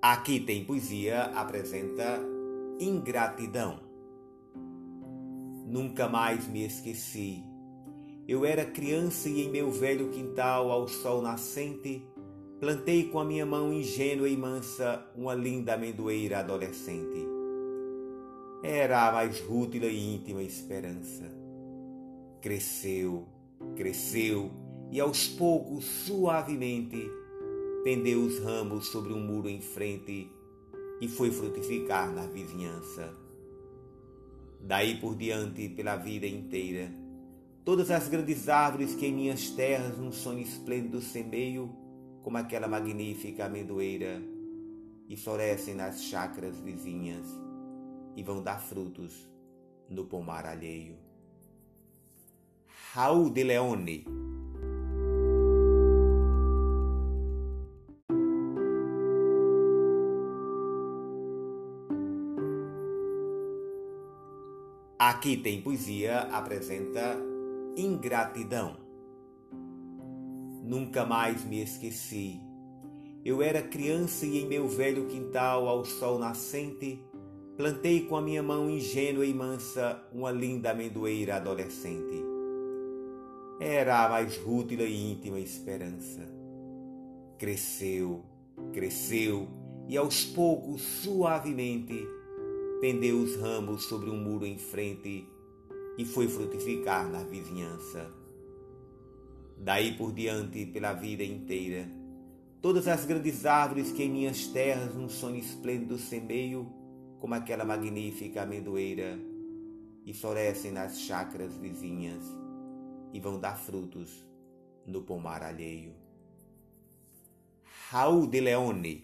Aqui tem poesia apresenta ingratidão. Nunca mais me esqueci. Eu era criança e em meu velho quintal, ao sol nascente, plantei com a minha mão ingênua e mansa uma linda amendoeira adolescente. Era a mais rútil e íntima esperança. Cresceu, cresceu e aos poucos, suavemente, pendeu os ramos sobre um muro em frente e foi frutificar na vizinhança. Daí por diante, pela vida inteira, todas as grandes árvores que em minhas terras num sonho esplêndido semeio, como aquela magnífica amendoeira, e florescem nas chácaras vizinhas e vão dar frutos no pomar alheio. Raul de Leone Aqui tem poesia apresenta ingratidão. Nunca mais me esqueci. Eu era criança e em meu velho quintal, ao sol nascente, plantei com a minha mão ingênua e mansa uma linda amendoeira adolescente. Era a mais rútil e íntima esperança. Cresceu, cresceu e aos poucos, suavemente, pendeu os ramos sobre um muro em frente e foi frutificar na vizinhança. Daí por diante, pela vida inteira, todas as grandes árvores que em minhas terras num sonho esplêndido semeio, como aquela magnífica amendoeira, e florescem nas chácaras vizinhas e vão dar frutos no pomar alheio. Raul de Leone